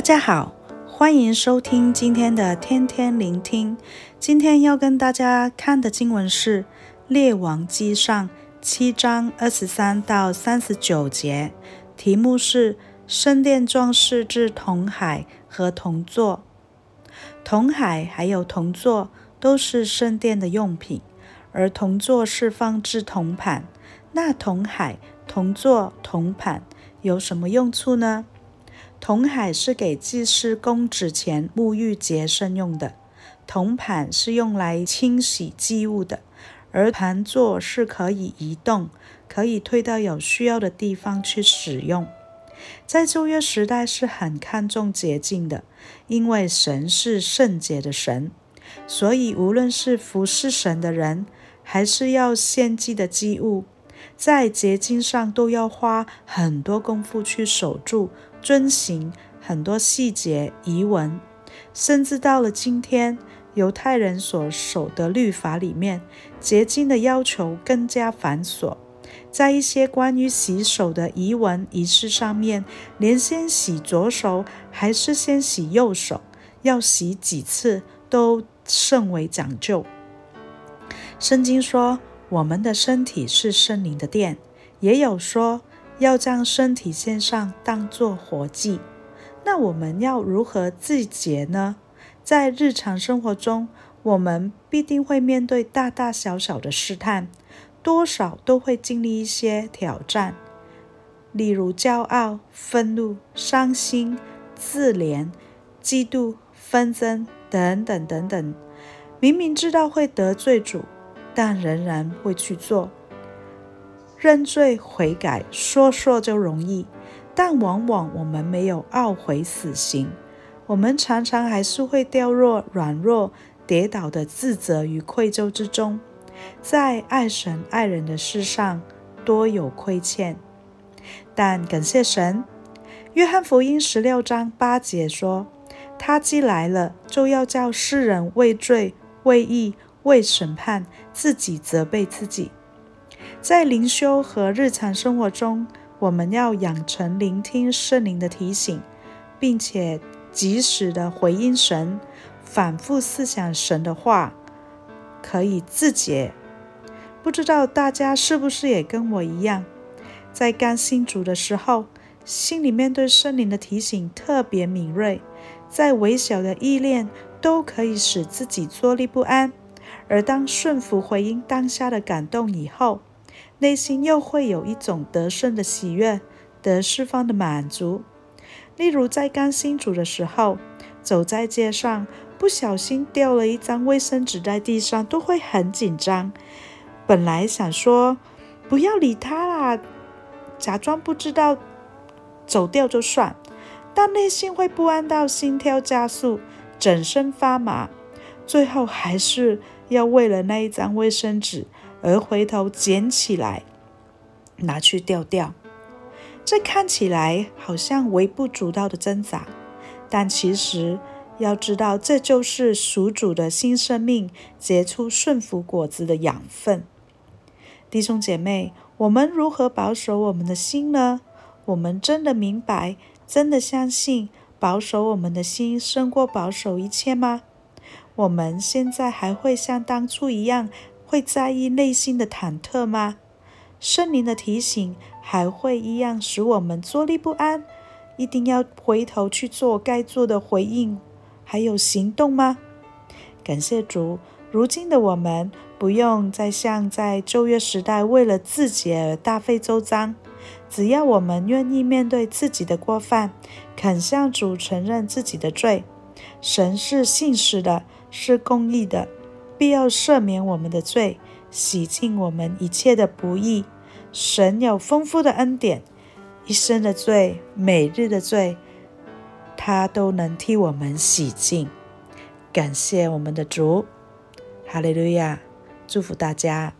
大家好，欢迎收听今天的天天聆听。今天要跟大家看的经文是《列王纪上》七章二十三到三十九节，题目是“圣殿装饰之铜海和铜座”。铜海还有铜座都是圣殿的用品，而铜座是放置铜盘。那铜海、铜座、铜盘有什么用处呢？铜海是给祭司供职前沐浴洁身用的，铜盘是用来清洗祭物的，而盘座是可以移动，可以推到有需要的地方去使用。在旧约时代是很看重洁净的，因为神是圣洁的神，所以无论是服侍神的人，还是要献祭的祭物，在洁净上都要花很多功夫去守住。遵行很多细节仪文，甚至到了今天，犹太人所守的律法里面，洁净的要求更加繁琐。在一些关于洗手的仪文仪式上面，连先洗左手还是先洗右手，要洗几次，都甚为讲究。圣经说，我们的身体是圣灵的殿，也有说。要将身体献上，当作活祭。那我们要如何自洁呢？在日常生活中，我们必定会面对大大小小的试探，多少都会经历一些挑战，例如骄傲、愤怒、伤心、自怜、嫉妒、纷争等等等等。明明知道会得罪主，但仍然会去做。认罪悔改，说说就容易，但往往我们没有懊悔死刑。我们常常还是会掉落软弱、跌倒的自责与愧疚之中，在爱神爱人的事上多有亏欠。但感谢神，约翰福音十六章八节说：“他既来了，就要叫世人为罪、为义、为审判，自己责备自己。”在灵修和日常生活中，我们要养成聆听圣灵的提醒，并且及时的回应神，反复思想神的话，可以自解。不知道大家是不是也跟我一样，在刚信主的时候，心里面对圣灵的提醒特别敏锐，在微小的意念都可以使自己坐立不安，而当顺服回应当下的感动以后，内心又会有一种得胜的喜悦，得释放的满足。例如在刚新主的时候，走在街上，不小心掉了一张卫生纸在地上，都会很紧张。本来想说不要理他啦，假装不知道，走掉就算，但内心会不安到心跳加速，整身发麻，最后还是要为了那一张卫生纸。而回头捡起来，拿去丢掉。这看起来好像微不足道的挣扎，但其实要知道，这就是属主的新生命结出顺服果子的养分。弟兄姐妹，我们如何保守我们的心呢？我们真的明白，真的相信，保守我们的心胜过保守一切吗？我们现在还会像当初一样？会在意内心的忐忑吗？圣灵的提醒还会一样使我们坐立不安，一定要回头去做该做的回应，还有行动吗？感谢主，如今的我们不用再像在旧约时代为了自己而大费周章，只要我们愿意面对自己的过犯，肯向主承认自己的罪，神是信实的，是公义的。必要赦免我们的罪，洗净我们一切的不义。神有丰富的恩典，一生的罪，每日的罪，他都能替我们洗净。感谢我们的主，哈利路亚！祝福大家。